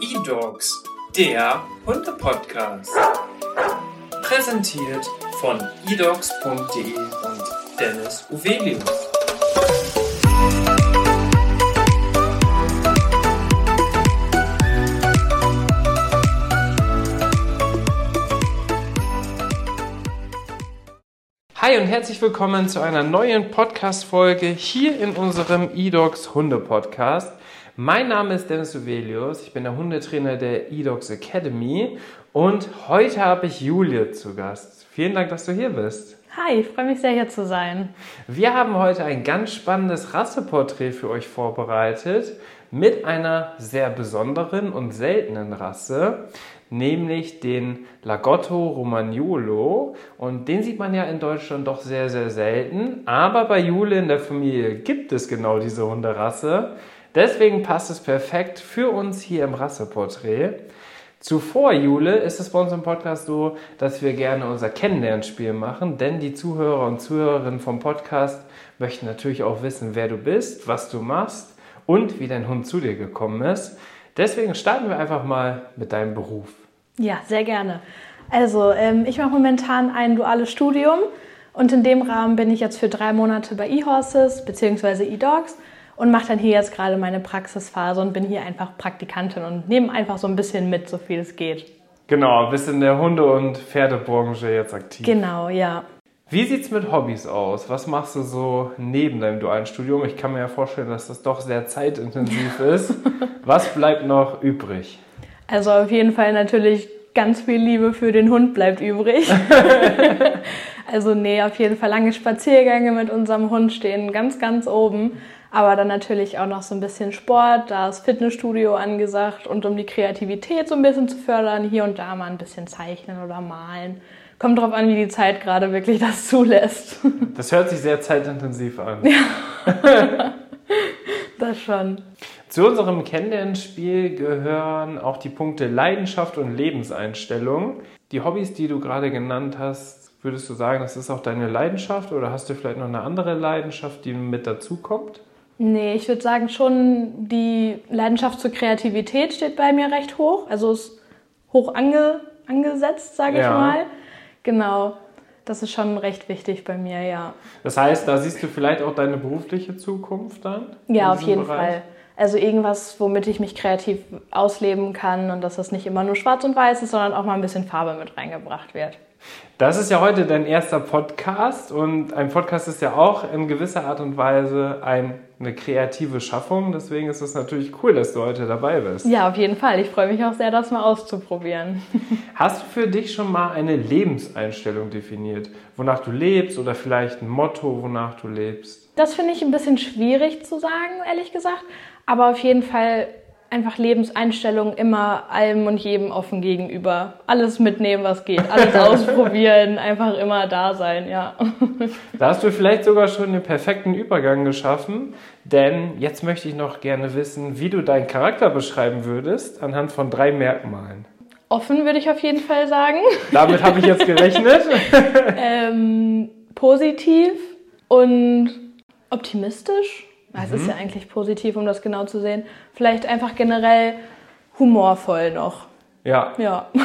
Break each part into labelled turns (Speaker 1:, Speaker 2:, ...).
Speaker 1: E-Dogs, der Hunde-Podcast. Präsentiert von edogs.de und Dennis Uvelius. Hi und herzlich willkommen zu einer neuen Podcast-Folge hier in unserem eDogs Hunde-Podcast. Mein Name ist Dennis Uvelius, ich bin der Hundetrainer der eDogs Academy und heute habe ich Julia zu Gast. Vielen Dank, dass du hier bist.
Speaker 2: Hi, ich freue mich sehr, hier zu sein.
Speaker 1: Wir haben heute ein ganz spannendes Rasseporträt für euch vorbereitet mit einer sehr besonderen und seltenen Rasse, nämlich den Lagotto Romagnolo. Und den sieht man ja in Deutschland doch sehr, sehr selten. Aber bei Jule in der Familie gibt es genau diese Hunderasse. Deswegen passt es perfekt für uns hier im Rasseporträt. Zuvor, Jule, ist es bei uns im Podcast so, dass wir gerne unser Kennenlernspiel machen, denn die Zuhörer und Zuhörerinnen vom Podcast möchten natürlich auch wissen, wer du bist, was du machst und wie dein Hund zu dir gekommen ist. Deswegen starten wir einfach mal mit deinem Beruf.
Speaker 2: Ja, sehr gerne. Also, ähm, ich mache momentan ein duales Studium und in dem Rahmen bin ich jetzt für drei Monate bei eHorses bzw. eDogs und mache dann hier jetzt gerade meine Praxisphase und bin hier einfach Praktikantin und nehme einfach so ein bisschen mit, so viel es geht.
Speaker 1: Genau, bist in der Hunde- und Pferdebranche jetzt aktiv.
Speaker 2: Genau, ja.
Speaker 1: Wie sieht's mit Hobbys aus? Was machst du so neben deinem dualen Studium? Ich kann mir ja vorstellen, dass das doch sehr zeitintensiv ist. Was bleibt noch übrig?
Speaker 2: Also auf jeden Fall natürlich ganz viel Liebe für den Hund bleibt übrig. also nee, auf jeden Fall lange Spaziergänge mit unserem Hund stehen ganz, ganz oben. Aber dann natürlich auch noch so ein bisschen Sport, da ist Fitnessstudio angesagt und um die Kreativität so ein bisschen zu fördern, hier und da mal ein bisschen zeichnen oder malen. Kommt drauf an, wie die Zeit gerade wirklich das zulässt.
Speaker 1: Das hört sich sehr zeitintensiv an.
Speaker 2: Ja. das schon.
Speaker 1: Zu unserem Kennenlernspiel gehören auch die Punkte Leidenschaft und Lebenseinstellung. Die Hobbys, die du gerade genannt hast, würdest du sagen, das ist auch deine Leidenschaft oder hast du vielleicht noch eine andere Leidenschaft, die mit dazu kommt?
Speaker 2: Nee, ich würde sagen schon, die Leidenschaft zur Kreativität steht bei mir recht hoch. Also ist hoch ange, angesetzt, sage ich ja. mal. Genau. Das ist schon recht wichtig bei mir, ja.
Speaker 1: Das heißt, da siehst du vielleicht auch deine berufliche Zukunft dann?
Speaker 2: Ja, auf jeden Bereich? Fall. Also irgendwas, womit ich mich kreativ ausleben kann und dass das nicht immer nur schwarz und weiß ist, sondern auch mal ein bisschen Farbe mit reingebracht wird.
Speaker 1: Das ist ja heute dein erster Podcast und ein Podcast ist ja auch in gewisser Art und Weise ein, eine kreative Schaffung. Deswegen ist es natürlich cool, dass du heute dabei bist.
Speaker 2: Ja, auf jeden Fall. Ich freue mich auch sehr, das mal auszuprobieren.
Speaker 1: Hast du für dich schon mal eine Lebenseinstellung definiert, wonach du lebst oder vielleicht ein Motto, wonach du lebst?
Speaker 2: Das finde ich ein bisschen schwierig zu sagen, ehrlich gesagt. Aber auf jeden Fall einfach Lebenseinstellung immer allem und jedem offen gegenüber. Alles mitnehmen, was geht, alles ausprobieren, einfach immer da sein, ja.
Speaker 1: Da hast du vielleicht sogar schon den perfekten Übergang geschaffen, denn jetzt möchte ich noch gerne wissen, wie du deinen Charakter beschreiben würdest anhand von drei Merkmalen.
Speaker 2: Offen würde ich auf jeden Fall sagen.
Speaker 1: Damit habe ich jetzt gerechnet.
Speaker 2: ähm, positiv und optimistisch es mhm. ist ja eigentlich positiv, um das genau zu sehen. Vielleicht einfach generell humorvoll noch.
Speaker 1: Ja.
Speaker 2: Ja.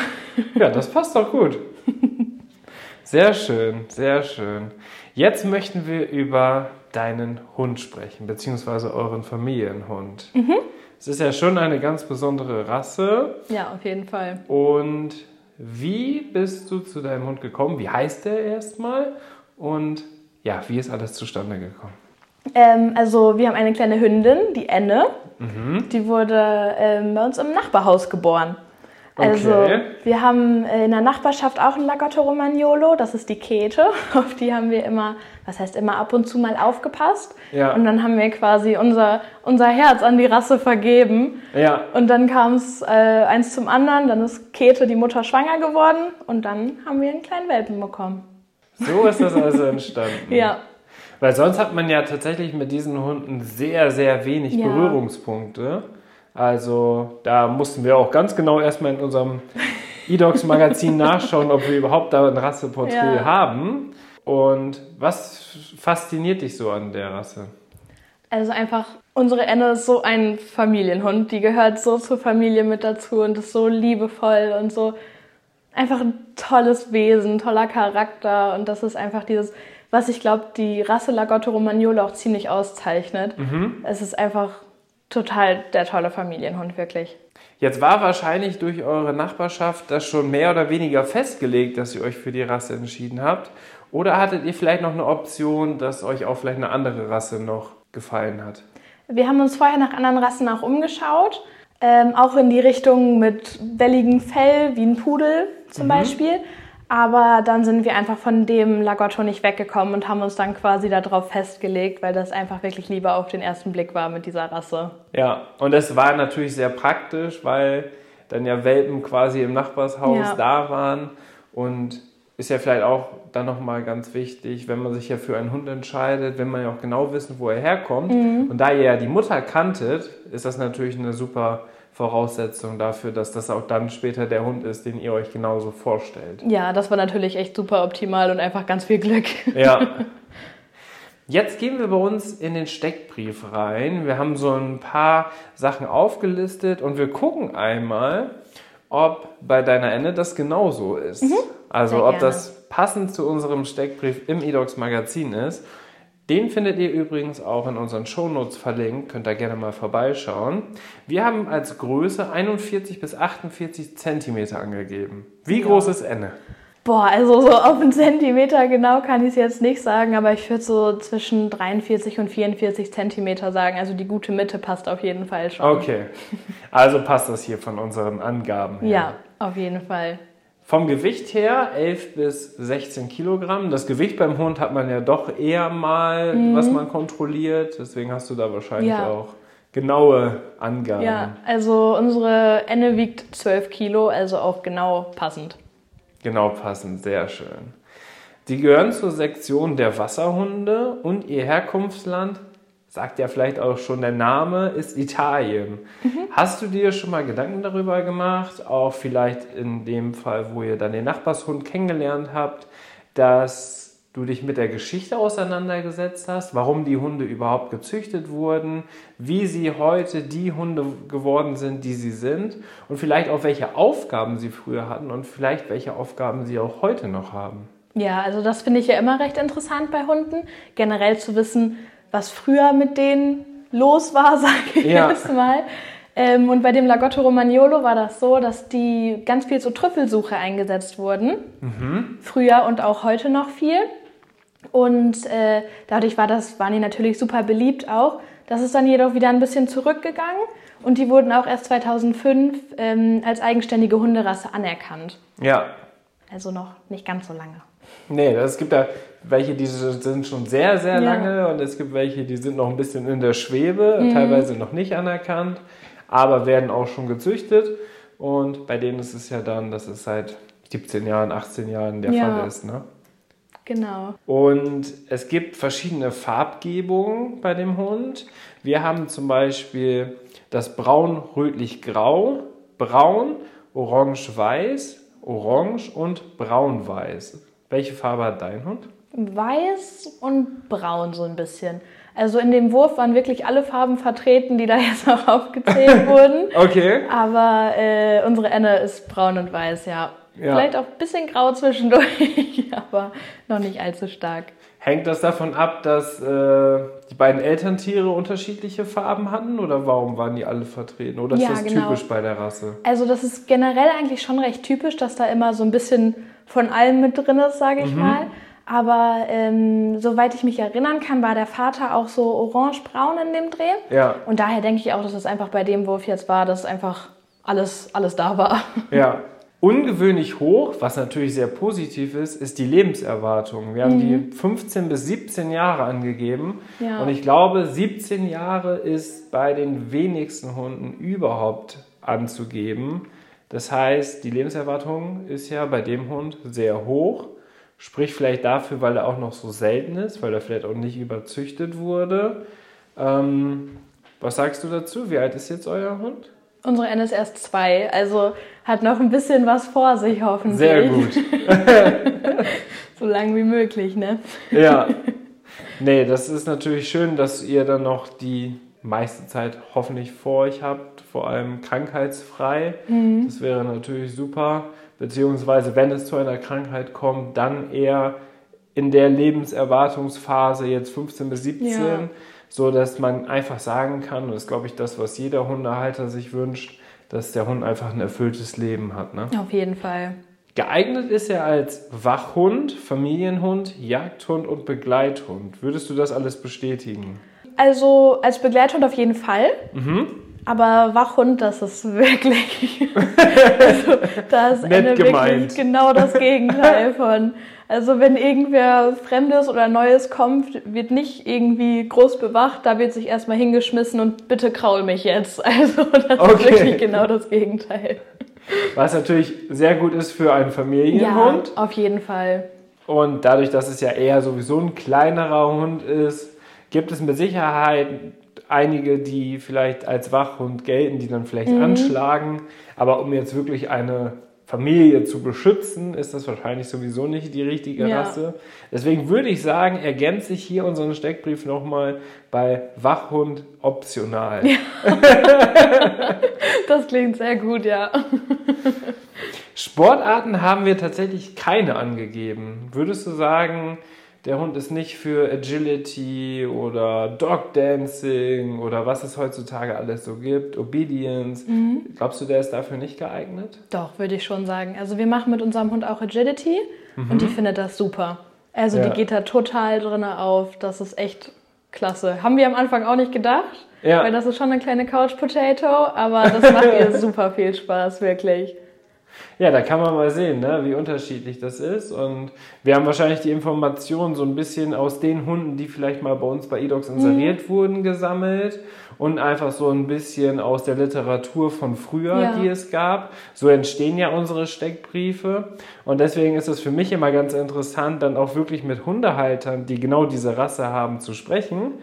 Speaker 1: Ja, das passt doch gut. Sehr schön, sehr schön. Jetzt möchten wir über deinen Hund sprechen, beziehungsweise euren Familienhund. Mhm. Es ist ja schon eine ganz besondere Rasse.
Speaker 2: Ja, auf jeden Fall.
Speaker 1: Und wie bist du zu deinem Hund gekommen? Wie heißt der erstmal? Und ja, wie ist alles zustande gekommen?
Speaker 2: Ähm, also wir haben eine kleine Hündin, die Enne. Mhm. Die wurde ähm, bei uns im Nachbarhaus geboren. Also okay. wir haben in der Nachbarschaft auch einen Lagotto Romagnolo, das ist die Kete. Auf die haben wir immer, was heißt immer ab und zu mal aufgepasst. Ja. Und dann haben wir quasi unser, unser Herz an die Rasse vergeben. Ja. Und dann kam es äh, eins zum anderen, dann ist Kete die Mutter schwanger geworden und dann haben wir einen kleinen Welpen bekommen.
Speaker 1: So ist das also entstanden.
Speaker 2: ja.
Speaker 1: Weil sonst hat man ja tatsächlich mit diesen Hunden sehr, sehr wenig ja. Berührungspunkte. Also da mussten wir auch ganz genau erstmal in unserem eDogs-Magazin nachschauen, ob wir überhaupt da ein Rasseporträt ja. haben. Und was fasziniert dich so an der Rasse?
Speaker 2: Also einfach, unsere Enne ist so ein Familienhund. Die gehört so zur Familie mit dazu und ist so liebevoll und so einfach ein tolles Wesen, toller Charakter. Und das ist einfach dieses, was ich glaube, die Rasse Lagotto Romagnolo auch ziemlich auszeichnet. Mhm. Es ist einfach total der tolle Familienhund, wirklich.
Speaker 1: Jetzt war wahrscheinlich durch eure Nachbarschaft das schon mehr oder weniger festgelegt, dass ihr euch für die Rasse entschieden habt. Oder hattet ihr vielleicht noch eine Option, dass euch auch vielleicht eine andere Rasse noch gefallen hat?
Speaker 2: Wir haben uns vorher nach anderen Rassen auch umgeschaut. Ähm, auch in die Richtung mit welligem Fell, wie ein Pudel zum mhm. Beispiel. Aber dann sind wir einfach von dem Lagotto nicht weggekommen und haben uns dann quasi darauf festgelegt, weil das einfach wirklich lieber auf den ersten Blick war mit dieser Rasse.
Speaker 1: Ja, und es war natürlich sehr praktisch, weil dann ja Welpen quasi im Nachbarshaus ja. da waren und ist ja vielleicht auch dann nochmal ganz wichtig, wenn man sich ja für einen Hund entscheidet, wenn man ja auch genau wissen, wo er herkommt. Mhm. Und da ihr ja die Mutter kanntet, ist das natürlich eine super Voraussetzung dafür, dass das auch dann später der Hund ist, den ihr euch genauso vorstellt.
Speaker 2: Ja, das war natürlich echt super optimal und einfach ganz viel Glück.
Speaker 1: Ja. Jetzt gehen wir bei uns in den Steckbrief rein. Wir haben so ein paar Sachen aufgelistet und wir gucken einmal, ob bei deiner Ende das genauso ist. Mhm, also ob das passend zu unserem Steckbrief im eDocs Magazin ist. Den findet ihr übrigens auch in unseren Shownotes verlinkt, könnt ihr gerne mal vorbeischauen. Wir haben als Größe 41 bis 48 Zentimeter angegeben. Wie ja. groß ist Enne?
Speaker 2: Boah, also so auf einen Zentimeter genau kann ich es jetzt nicht sagen, aber ich würde so zwischen 43 und 44 Zentimeter sagen. Also die gute Mitte passt auf jeden Fall schon.
Speaker 1: Okay, also passt das hier von unseren Angaben her.
Speaker 2: Ja, auf jeden Fall.
Speaker 1: Vom Gewicht her 11 bis 16 Kilogramm. Das Gewicht beim Hund hat man ja doch eher mal, mhm. was man kontrolliert. Deswegen hast du da wahrscheinlich ja. auch genaue Angaben.
Speaker 2: Ja, also unsere Enne wiegt 12 Kilo, also auch genau passend.
Speaker 1: Genau passend, sehr schön. Die gehören zur Sektion der Wasserhunde und ihr Herkunftsland sagt ja vielleicht auch schon der Name, ist Italien. Mhm. Hast du dir schon mal Gedanken darüber gemacht, auch vielleicht in dem Fall, wo ihr dann den Nachbarshund kennengelernt habt, dass du dich mit der Geschichte auseinandergesetzt hast, warum die Hunde überhaupt gezüchtet wurden, wie sie heute die Hunde geworden sind, die sie sind und vielleicht auch welche Aufgaben sie früher hatten und vielleicht welche Aufgaben sie auch heute noch haben?
Speaker 2: Ja, also das finde ich ja immer recht interessant bei Hunden, generell zu wissen, was früher mit denen los war, sage ich ja. jetzt mal. Ähm, und bei dem Lagotto Romagnolo war das so, dass die ganz viel zur Trüffelsuche eingesetzt wurden. Mhm. Früher und auch heute noch viel. Und äh, dadurch war das, waren die natürlich super beliebt auch. Das ist dann jedoch wieder ein bisschen zurückgegangen und die wurden auch erst 2005 ähm, als eigenständige Hunderasse anerkannt.
Speaker 1: Ja.
Speaker 2: Also noch nicht ganz so lange.
Speaker 1: Nee, es gibt da welche, die sind schon sehr, sehr lange ja. und es gibt welche, die sind noch ein bisschen in der Schwebe, mhm. teilweise noch nicht anerkannt, aber werden auch schon gezüchtet. Und bei denen ist es ja dann, dass es seit 17 Jahren, 18 Jahren der ja. Fall ist. Ne?
Speaker 2: Genau.
Speaker 1: Und es gibt verschiedene Farbgebungen bei dem Hund. Wir haben zum Beispiel das Braun-Rötlich-Grau, Braun, Orange-Weiß, Orange und Braun-Weiß. Welche Farbe hat dein Hund?
Speaker 2: Weiß und Braun so ein bisschen. Also in dem Wurf waren wirklich alle Farben vertreten, die da jetzt auch aufgezählt wurden.
Speaker 1: Okay.
Speaker 2: Aber äh, unsere Enne ist braun und weiß, ja. ja. Vielleicht auch ein bisschen grau zwischendurch, aber noch nicht allzu stark.
Speaker 1: Hängt das davon ab, dass äh, die beiden Elterntiere unterschiedliche Farben hatten oder warum waren die alle vertreten? Oder ist ja, das genau. typisch bei der Rasse?
Speaker 2: Also das ist generell eigentlich schon recht typisch, dass da immer so ein bisschen von allem mit drin ist, sage ich mhm. mal. Aber ähm, soweit ich mich erinnern kann, war der Vater auch so orange-braun in dem Dreh.
Speaker 1: Ja.
Speaker 2: Und daher denke ich auch, dass es einfach bei dem Wurf jetzt war, dass einfach alles, alles da war.
Speaker 1: Ja. Ungewöhnlich hoch, was natürlich sehr positiv ist, ist die Lebenserwartung. Wir haben mhm. die 15 bis 17 Jahre angegeben. Ja. Und ich glaube, 17 Jahre ist bei den wenigsten Hunden überhaupt anzugeben. Das heißt, die Lebenserwartung ist ja bei dem Hund sehr hoch. Spricht vielleicht dafür, weil er auch noch so selten ist, weil er vielleicht auch nicht überzüchtet wurde. Ähm, was sagst du dazu? Wie alt ist jetzt euer Hund?
Speaker 2: Unsere N ist erst zwei, also hat noch ein bisschen was vor sich hoffentlich.
Speaker 1: Sehr gut.
Speaker 2: so lang wie möglich, ne?
Speaker 1: Ja. Nee, das ist natürlich schön, dass ihr dann noch die meiste Zeit hoffentlich vor euch habt, vor allem krankheitsfrei. Mhm. Das wäre natürlich super. Beziehungsweise, wenn es zu einer Krankheit kommt, dann eher in der Lebenserwartungsphase, jetzt 15 bis 17, ja. so dass man einfach sagen kann, und das ist, glaube ich, das, was jeder Hundehalter sich wünscht, dass der Hund einfach ein erfülltes Leben hat. Ne?
Speaker 2: Auf jeden Fall.
Speaker 1: Geeignet ist er als Wachhund, Familienhund, Jagdhund und Begleithund. Würdest du das alles bestätigen?
Speaker 2: Also als Begleithund auf jeden Fall. Mhm. Aber Wachhund, das ist wirklich. also, da ist Nett wirklich genau das Gegenteil von. Also wenn irgendwer Fremdes oder Neues kommt, wird nicht irgendwie groß bewacht, da wird sich erstmal hingeschmissen und bitte kraul mich jetzt. Also das okay. ist wirklich genau das Gegenteil.
Speaker 1: Was natürlich sehr gut ist für einen Familienhund.
Speaker 2: Ja, auf jeden Fall.
Speaker 1: Und dadurch, dass es ja eher sowieso ein kleinerer Hund ist, gibt es mit Sicherheit einige, die vielleicht als Wachhund gelten, die dann vielleicht mhm. anschlagen. Aber um jetzt wirklich eine Familie zu beschützen, ist das wahrscheinlich sowieso nicht die richtige ja. Rasse. Deswegen würde ich sagen, ergänze ich hier unseren Steckbrief nochmal bei Wachhund optional. Ja.
Speaker 2: das klingt sehr gut, ja.
Speaker 1: Sportarten haben wir tatsächlich keine angegeben. Würdest du sagen, der Hund ist nicht für Agility oder Dog Dancing oder was es heutzutage alles so gibt, Obedience. Mhm. Glaubst du, der ist dafür nicht geeignet?
Speaker 2: Doch, würde ich schon sagen. Also wir machen mit unserem Hund auch Agility mhm. und die findet das super. Also ja. die geht da total drin auf. Das ist echt klasse. Haben wir am Anfang auch nicht gedacht, ja. weil das ist schon eine kleine Couch Potato, aber das macht ihr super viel Spaß, wirklich.
Speaker 1: Ja, da kann man mal sehen, ne, wie unterschiedlich das ist. Und wir haben wahrscheinlich die Informationen so ein bisschen aus den Hunden, die vielleicht mal bei uns bei eDogs inseriert mhm. wurden, gesammelt. Und einfach so ein bisschen aus der Literatur von früher, ja. die es gab. So entstehen ja unsere Steckbriefe. Und deswegen ist es für mich immer ganz interessant, dann auch wirklich mit Hundehaltern, die genau diese Rasse haben, zu sprechen,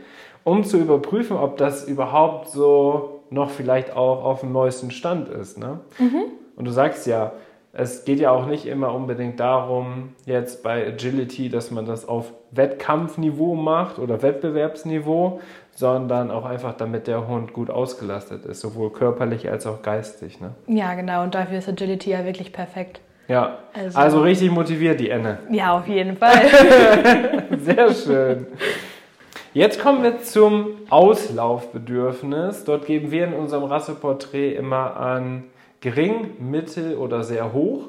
Speaker 1: um zu überprüfen, ob das überhaupt so noch vielleicht auch auf dem neuesten Stand ist. Ne? Mhm. Und du sagst ja, es geht ja auch nicht immer unbedingt darum, jetzt bei Agility, dass man das auf Wettkampfniveau macht oder Wettbewerbsniveau, sondern auch einfach, damit der Hund gut ausgelastet ist, sowohl körperlich als auch geistig. Ne?
Speaker 2: Ja, genau. Und dafür ist Agility ja wirklich perfekt.
Speaker 1: Ja, also, also richtig motiviert die Enne.
Speaker 2: Ja, auf jeden Fall.
Speaker 1: Sehr schön. Jetzt kommen wir zum Auslaufbedürfnis. Dort geben wir in unserem Rasseporträt immer an gering, mittel oder sehr hoch.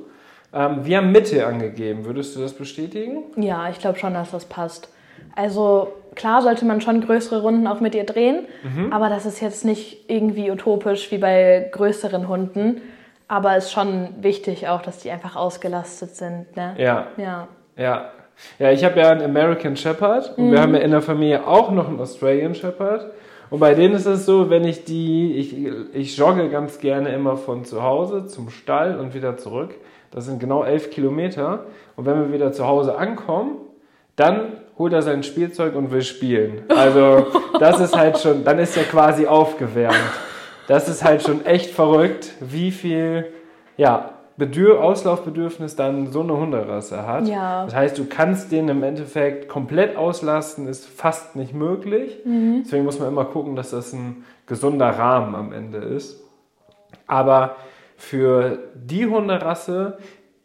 Speaker 1: Ähm, wir haben Mitte angegeben. Würdest du das bestätigen?
Speaker 2: Ja, ich glaube schon, dass das passt. Also klar sollte man schon größere Runden auch mit ihr drehen, mhm. aber das ist jetzt nicht irgendwie utopisch wie bei größeren Hunden. Aber es ist schon wichtig auch, dass die einfach ausgelastet sind. Ne?
Speaker 1: Ja. Ja. Ja. Ja, ich habe ja einen American Shepherd und mhm. wir haben ja in der Familie auch noch einen Australian Shepherd. Und bei denen ist es so, wenn ich die, ich, ich jogge ganz gerne immer von zu Hause zum Stall und wieder zurück. Das sind genau elf Kilometer. Und wenn wir wieder zu Hause ankommen, dann holt er sein Spielzeug und will spielen. Also das ist halt schon, dann ist er quasi aufgewärmt. Das ist halt schon echt verrückt, wie viel ja, Bedür Auslaufbedürfnis dann so eine Hunderasse hat. Ja. Das heißt, du kannst den im Endeffekt komplett auslasten, ist fast nicht möglich. Mhm. Deswegen muss man immer gucken, dass das ein gesunder Rahmen am Ende ist. Aber für die Hunderasse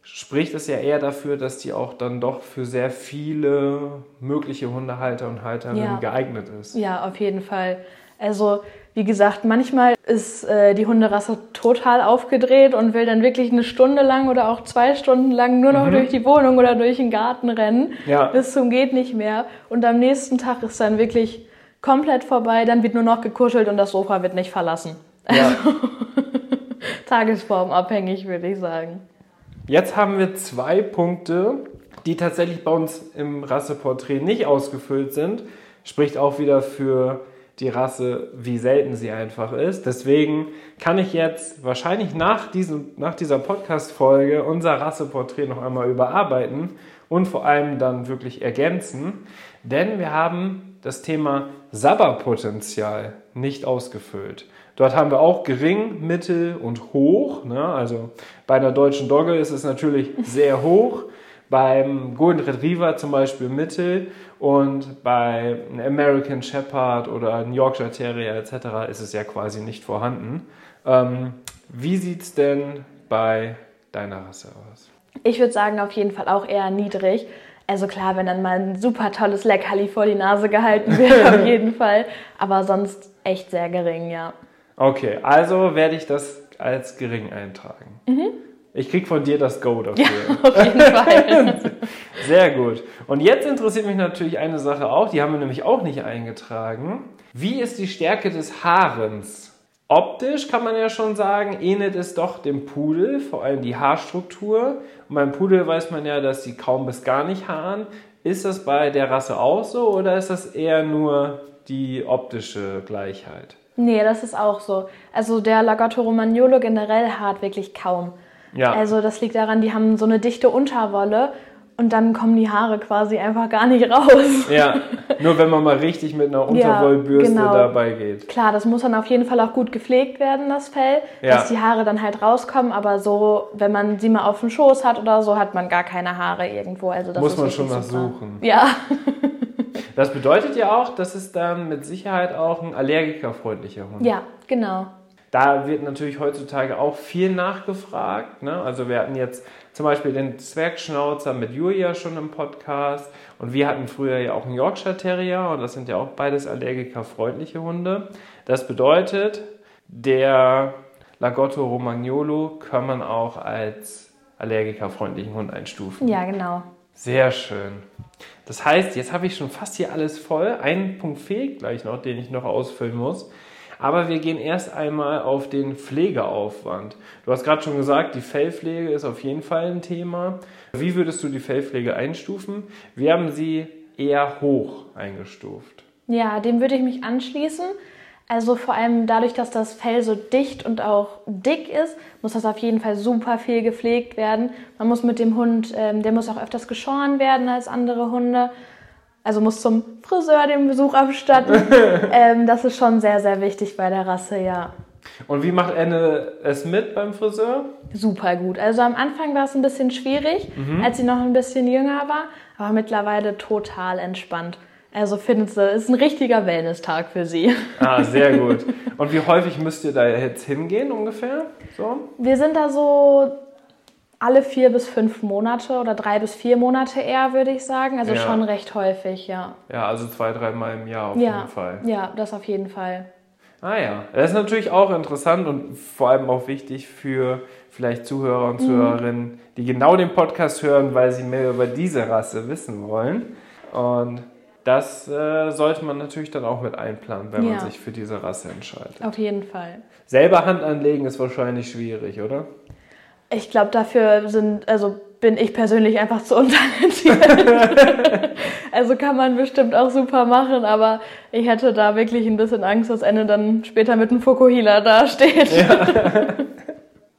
Speaker 1: spricht es ja eher dafür, dass die auch dann doch für sehr viele mögliche Hundehalter und Halterinnen ja. geeignet ist.
Speaker 2: Ja, auf jeden Fall. Also wie gesagt, manchmal ist äh, die Hunderasse total aufgedreht und will dann wirklich eine Stunde lang oder auch zwei Stunden lang nur noch mhm. durch die Wohnung oder durch den Garten rennen. Ja. Bis zum geht nicht mehr. Und am nächsten Tag ist dann wirklich komplett vorbei. Dann wird nur noch gekuschelt und das Sofa wird nicht verlassen. Ja. Also, tagesformabhängig, würde ich sagen.
Speaker 1: Jetzt haben wir zwei Punkte, die tatsächlich bei uns im Rasseporträt nicht ausgefüllt sind. Spricht auch wieder für die Rasse, wie selten sie einfach ist. Deswegen kann ich jetzt wahrscheinlich nach, diesem, nach dieser Podcast-Folge unser Rasseporträt noch einmal überarbeiten und vor allem dann wirklich ergänzen. Denn wir haben das Thema Sabberpotenzial nicht ausgefüllt. Dort haben wir auch gering, mittel und hoch. Ne? Also bei einer deutschen Dogge ist es natürlich sehr hoch. Beim Golden Retriever zum Beispiel Mittel und bei einem American Shepherd oder einem Yorkshire Terrier etc. ist es ja quasi nicht vorhanden. Ähm, wie sieht es denn bei deiner Rasse aus?
Speaker 2: Ich würde sagen, auf jeden Fall auch eher niedrig. Also klar, wenn dann mal ein super tolles Leckerli vor die Nase gehalten wird, auf jeden Fall. Aber sonst echt sehr gering, ja.
Speaker 1: Okay, also werde ich das als gering eintragen. Mhm. Ich krieg von dir das Go dafür.
Speaker 2: Ja, auf jeden Fall.
Speaker 1: Sehr gut. Und jetzt interessiert mich natürlich eine Sache auch, die haben wir nämlich auch nicht eingetragen. Wie ist die Stärke des Haarens? Optisch kann man ja schon sagen, ähnelt es doch dem Pudel, vor allem die Haarstruktur. Und beim Pudel weiß man ja, dass sie kaum bis gar nicht haaren. Ist das bei der Rasse auch so oder ist das eher nur die optische Gleichheit?
Speaker 2: Nee, das ist auch so. Also der Lagotto Romagnolo generell haart wirklich kaum. Ja. Also das liegt daran, die haben so eine dichte Unterwolle und dann kommen die Haare quasi einfach gar nicht raus.
Speaker 1: Ja, nur wenn man mal richtig mit einer Unterwollbürste ja, genau. dabei geht.
Speaker 2: Klar, das muss dann auf jeden Fall auch gut gepflegt werden, das Fell, ja. dass die Haare dann halt rauskommen. Aber so, wenn man sie mal auf dem Schoß hat oder so, hat man gar keine Haare irgendwo. Also das
Speaker 1: muss man schon mal suchen.
Speaker 2: Ja.
Speaker 1: Das bedeutet ja auch, dass es dann mit Sicherheit auch ein allergikerfreundlicher Hund.
Speaker 2: Ja, genau.
Speaker 1: Da wird natürlich heutzutage auch viel nachgefragt. Ne? Also wir hatten jetzt zum Beispiel den Zwergschnauzer mit Julia schon im Podcast und wir hatten früher ja auch einen Yorkshire Terrier und das sind ja auch beides allergikerfreundliche Hunde. Das bedeutet, der Lagotto Romagnolo kann man auch als allergikerfreundlichen Hund einstufen.
Speaker 2: Ja, genau.
Speaker 1: Sehr schön. Das heißt, jetzt habe ich schon fast hier alles voll. Ein Punkt fehlt gleich noch, den ich noch ausfüllen muss. Aber wir gehen erst einmal auf den Pflegeaufwand. Du hast gerade schon gesagt, die Fellpflege ist auf jeden Fall ein Thema. Wie würdest du die Fellpflege einstufen? Wir haben sie eher hoch eingestuft.
Speaker 2: Ja, dem würde ich mich anschließen. Also vor allem dadurch, dass das Fell so dicht und auch dick ist, muss das auf jeden Fall super viel gepflegt werden. Man muss mit dem Hund, ähm, der muss auch öfters geschoren werden als andere Hunde also muss zum Friseur den Besuch abstatten. ähm, das ist schon sehr, sehr wichtig bei der Rasse, ja.
Speaker 1: Und wie macht Anne es mit beim Friseur?
Speaker 2: Super gut. Also am Anfang war es ein bisschen schwierig, mhm. als sie noch ein bisschen jünger war, aber mittlerweile total entspannt. Also findet sie, ist ein richtiger Wellness-Tag für sie.
Speaker 1: Ah, sehr gut. Und wie häufig müsst ihr da jetzt hingehen ungefähr? So?
Speaker 2: Wir sind da so alle vier bis fünf Monate oder drei bis vier Monate eher, würde ich sagen. Also ja. schon recht häufig, ja.
Speaker 1: Ja, also zwei, dreimal im Jahr auf
Speaker 2: ja.
Speaker 1: jeden Fall.
Speaker 2: Ja, das auf jeden Fall.
Speaker 1: Ah ja, das ist natürlich auch interessant und vor allem auch wichtig für vielleicht Zuhörer und mhm. Zuhörerinnen, mhm. die genau den Podcast hören, weil sie mehr über diese Rasse wissen wollen. Und das äh, sollte man natürlich dann auch mit einplanen, wenn ja. man sich für diese Rasse entscheidet.
Speaker 2: Auf jeden Fall.
Speaker 1: Selber Hand anlegen ist wahrscheinlich schwierig, oder?
Speaker 2: Ich glaube, dafür sind, also bin ich persönlich einfach zu untalentiert. also kann man bestimmt auch super machen, aber ich hätte da wirklich ein bisschen Angst, dass Ende dann später mit einem Fokuhila dasteht. Ja.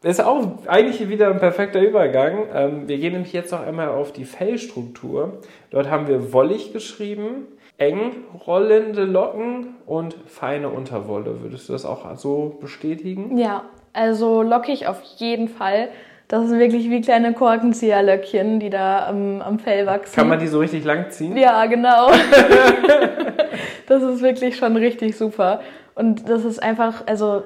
Speaker 1: Ist auch eigentlich wieder ein perfekter Übergang. Ähm, wir gehen nämlich jetzt noch einmal auf die Fellstruktur. Dort haben wir wollig geschrieben, eng rollende Locken und feine Unterwolle. Würdest du das auch so bestätigen?
Speaker 2: Ja, also lockig auf jeden Fall. Das sind wirklich wie kleine Korkenzieherlöckchen, die da am, am Fell wachsen.
Speaker 1: Kann man die so richtig lang ziehen?
Speaker 2: Ja, genau. das ist wirklich schon richtig super. Und das ist einfach, also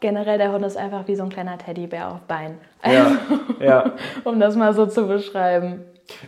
Speaker 2: generell der Hund ist einfach wie so ein kleiner Teddybär auf Bein.
Speaker 1: Ja, ja.
Speaker 2: um das mal so zu beschreiben.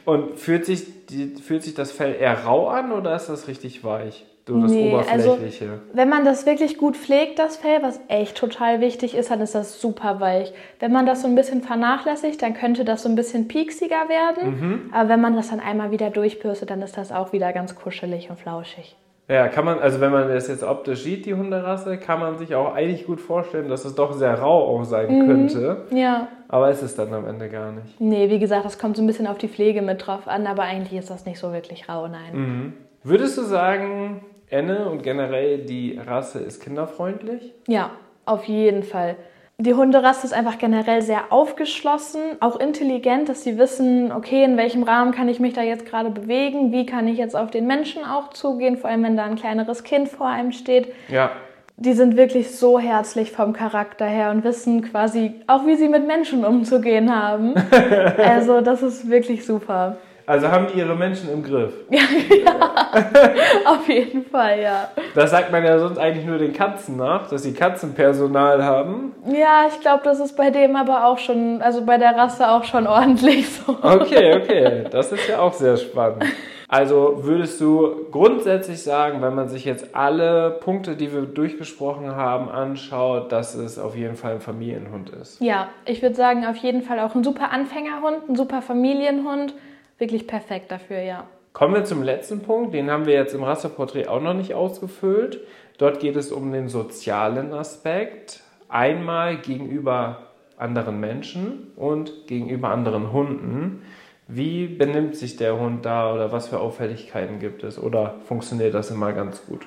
Speaker 1: Und fühlt sich, die, fühlt sich das Fell eher rau an oder ist das richtig weich? So das nee, Oberflächliche.
Speaker 2: Also, wenn man das wirklich gut pflegt, das Fell, was echt total wichtig ist, dann ist das super weich. Wenn man das so ein bisschen vernachlässigt, dann könnte das so ein bisschen pieksiger werden. Mhm. Aber wenn man das dann einmal wieder durchbürstet, dann ist das auch wieder ganz kuschelig und flauschig.
Speaker 1: Ja, kann man, also wenn man das jetzt optisch sieht, die Hunderasse, kann man sich auch eigentlich gut vorstellen, dass es doch sehr rau auch sein mhm. könnte.
Speaker 2: Ja.
Speaker 1: Aber ist es dann am Ende gar nicht.
Speaker 2: Nee, wie gesagt, das kommt so ein bisschen auf die Pflege mit drauf an, aber eigentlich ist das nicht so wirklich rau, nein.
Speaker 1: Mhm. Würdest du sagen, Enne und generell die Rasse ist kinderfreundlich?
Speaker 2: Ja, auf jeden Fall. Die Hunderasse ist einfach generell sehr aufgeschlossen, auch intelligent, dass sie wissen, okay, in welchem Rahmen kann ich mich da jetzt gerade bewegen, wie kann ich jetzt auf den Menschen auch zugehen, vor allem wenn da ein kleineres Kind vor einem steht.
Speaker 1: Ja.
Speaker 2: die sind wirklich so herzlich vom Charakter her und wissen quasi auch, wie sie mit Menschen umzugehen haben. also das ist wirklich super.
Speaker 1: Also haben die ihre Menschen im Griff.
Speaker 2: Ja, ja, auf jeden Fall, ja.
Speaker 1: Das sagt man ja sonst eigentlich nur den Katzen nach, dass sie Katzenpersonal haben.
Speaker 2: Ja, ich glaube, das ist bei dem aber auch schon, also bei der Rasse auch schon ordentlich so.
Speaker 1: Okay, okay. Das ist ja auch sehr spannend. Also würdest du grundsätzlich sagen, wenn man sich jetzt alle Punkte, die wir durchgesprochen haben, anschaut, dass es auf jeden Fall ein Familienhund ist?
Speaker 2: Ja, ich würde sagen, auf jeden Fall auch ein super Anfängerhund, ein super Familienhund. Wirklich perfekt dafür, ja.
Speaker 1: Kommen wir zum letzten Punkt, den haben wir jetzt im Rasseporträt auch noch nicht ausgefüllt. Dort geht es um den sozialen Aspekt. Einmal gegenüber anderen Menschen und gegenüber anderen Hunden. Wie benimmt sich der Hund da oder was für Auffälligkeiten gibt es? Oder funktioniert das immer ganz gut?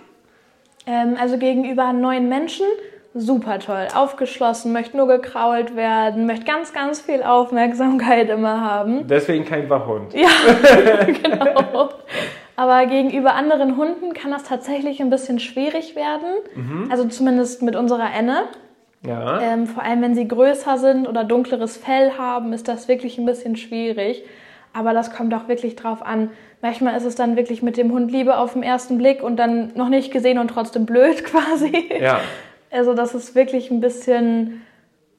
Speaker 2: Ähm, also gegenüber neuen Menschen super toll. Aufgeschlossen, möchte nur gekrault werden, möchte ganz, ganz viel Aufmerksamkeit immer haben.
Speaker 1: Deswegen kein Wachhund.
Speaker 2: Ja, genau. Aber gegenüber anderen Hunden kann das tatsächlich ein bisschen schwierig werden. Mhm. Also zumindest mit unserer Enne. Ja. Ähm, vor allem, wenn sie größer sind oder dunkleres Fell haben, ist das wirklich ein bisschen schwierig. Aber das kommt auch wirklich drauf an. Manchmal ist es dann wirklich mit dem Hund Liebe auf den ersten Blick und dann noch nicht gesehen und trotzdem blöd quasi. Ja. Also das ist wirklich ein bisschen,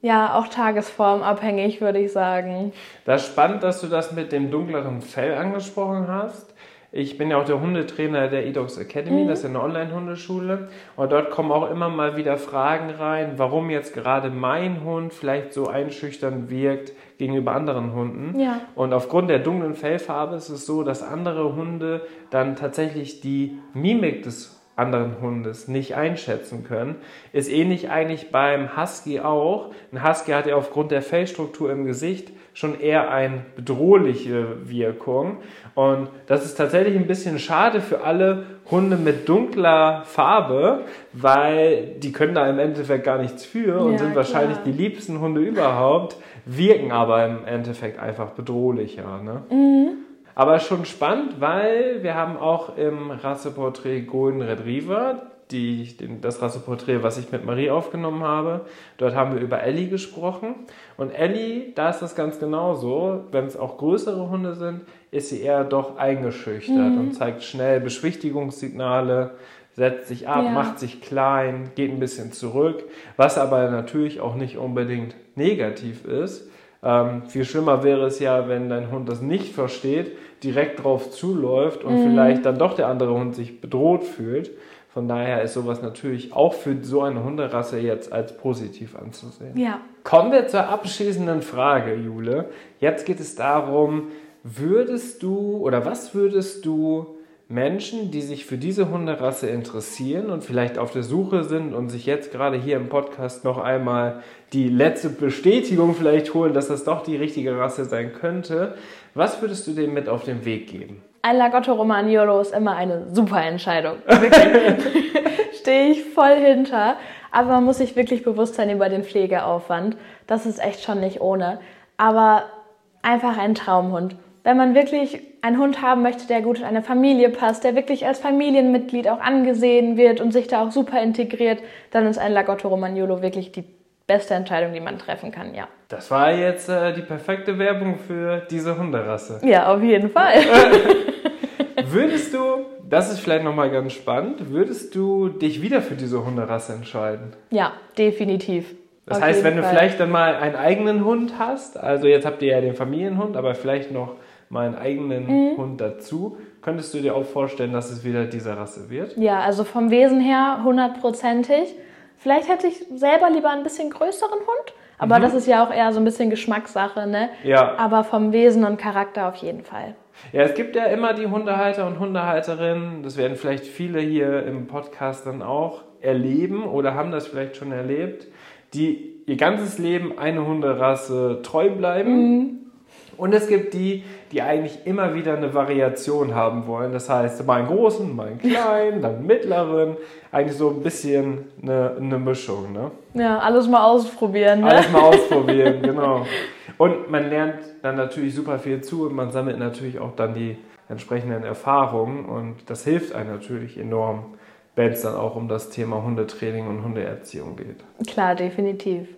Speaker 2: ja, auch tagesformabhängig, würde ich sagen.
Speaker 1: Das ist spannend, dass du das mit dem dunkleren Fell angesprochen hast. Ich bin ja auch der Hundetrainer der eDogs Academy, mhm. das ist ja eine Online-Hundeschule. Und dort kommen auch immer mal wieder Fragen rein, warum jetzt gerade mein Hund vielleicht so einschüchtern wirkt gegenüber anderen Hunden. Ja. Und aufgrund der dunklen Fellfarbe ist es so, dass andere Hunde dann tatsächlich die Mimik des anderen Hundes nicht einschätzen können. Ist ähnlich eigentlich beim Husky auch. Ein Husky hat ja aufgrund der Fellstruktur im Gesicht schon eher eine bedrohliche Wirkung. Und das ist tatsächlich ein bisschen schade für alle Hunde mit dunkler Farbe, weil die können da im Endeffekt gar nichts für und ja, sind wahrscheinlich klar. die liebsten Hunde überhaupt, wirken aber im Endeffekt einfach bedrohlicher. Ne? Mhm. Aber schon spannend, weil wir haben auch im Rasseporträt Golden Retriever, die, das Rasseporträt, was ich mit Marie aufgenommen habe, dort haben wir über Ellie gesprochen. Und Ellie, da ist das ganz genauso. Wenn es auch größere Hunde sind, ist sie eher doch eingeschüchtert mhm. und zeigt schnell Beschwichtigungssignale, setzt sich ab, ja. macht sich klein, geht ein bisschen zurück, was aber natürlich auch nicht unbedingt negativ ist. Ähm, viel schlimmer wäre es ja, wenn dein Hund das nicht versteht, direkt drauf zuläuft und mhm. vielleicht dann doch der andere Hund sich bedroht fühlt. Von daher ist sowas natürlich auch für so eine Hunderasse jetzt als positiv anzusehen. Ja. Kommen wir zur abschließenden Frage, Jule. Jetzt geht es darum, würdest du oder was würdest du Menschen, die sich für diese Hunderasse interessieren und vielleicht auf der Suche sind und sich jetzt gerade hier im Podcast noch einmal die letzte Bestätigung vielleicht holen, dass das doch die richtige Rasse sein könnte, was würdest du denen mit auf den Weg geben?
Speaker 2: Ein Lagotto Romagnolo ist immer eine super Entscheidung. Stehe ich voll hinter. Aber man muss sich wirklich bewusst sein über den Pflegeaufwand. Das ist echt schon nicht ohne. Aber einfach ein Traumhund wenn man wirklich einen Hund haben möchte, der gut in eine Familie passt, der wirklich als Familienmitglied auch angesehen wird und sich da auch super integriert, dann ist ein Lagotto Romagnolo wirklich die beste Entscheidung, die man treffen kann, ja.
Speaker 1: Das war jetzt äh, die perfekte Werbung für diese Hunderasse.
Speaker 2: Ja, auf jeden Fall.
Speaker 1: würdest du, das ist vielleicht nochmal ganz spannend, würdest du dich wieder für diese Hunderasse entscheiden?
Speaker 2: Ja, definitiv.
Speaker 1: Das auf heißt, wenn Fall. du vielleicht dann mal einen eigenen Hund hast, also jetzt habt ihr ja den Familienhund, aber vielleicht noch mal einen eigenen mhm. Hund dazu. Könntest du dir auch vorstellen, dass es wieder diese Rasse wird?
Speaker 2: Ja, also vom Wesen her hundertprozentig. Vielleicht hätte ich selber lieber ein bisschen größeren Hund, aber mhm. das ist ja auch eher so ein bisschen Geschmackssache, ne? Ja. Aber vom Wesen und Charakter auf jeden Fall.
Speaker 1: Ja, es gibt ja immer die Hundehalter und Hundehalterinnen, das werden vielleicht viele hier im Podcast dann auch erleben oder haben das vielleicht schon erlebt, die ihr ganzes Leben eine Hunderasse treu bleiben. Mhm und es gibt die, die eigentlich immer wieder eine Variation haben wollen. Das heißt, mal einen großen, mal einen kleinen, dann einen mittleren. Eigentlich so ein bisschen eine, eine Mischung. Ne?
Speaker 2: Ja, alles mal ausprobieren.
Speaker 1: Ne? Alles mal ausprobieren, genau. Und man lernt dann natürlich super viel zu und man sammelt natürlich auch dann die entsprechenden Erfahrungen und das hilft einem natürlich enorm wenn es dann auch um das Thema Hundetraining und Hundeerziehung geht.
Speaker 2: Klar, definitiv.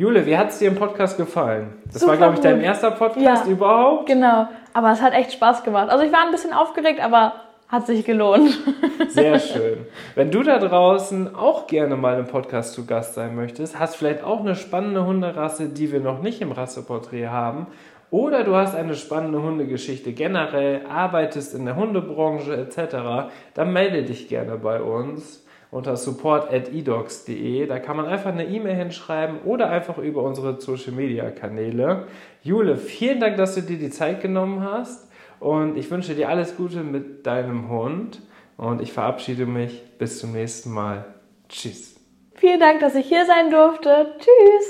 Speaker 1: Jule, wie hat es dir im Podcast gefallen? Das Super war, glaube ich, dein erster Podcast ja, überhaupt.
Speaker 2: Genau, aber es hat echt Spaß gemacht. Also ich war ein bisschen aufgeregt, aber hat sich gelohnt.
Speaker 1: Sehr schön. Wenn du da draußen auch gerne mal im Podcast zu Gast sein möchtest, hast vielleicht auch eine spannende Hunderasse, die wir noch nicht im Rasseporträt haben, oder du hast eine spannende Hundegeschichte generell, arbeitest in der Hundebranche etc., dann melde dich gerne bei uns unter support.edocs.de. Da kann man einfach eine E-Mail hinschreiben oder einfach über unsere Social Media Kanäle. Jule, vielen Dank, dass du dir die Zeit genommen hast. Und ich wünsche dir alles Gute mit deinem Hund. Und ich verabschiede mich. Bis zum nächsten Mal. Tschüss.
Speaker 2: Vielen Dank, dass ich hier sein durfte. Tschüss.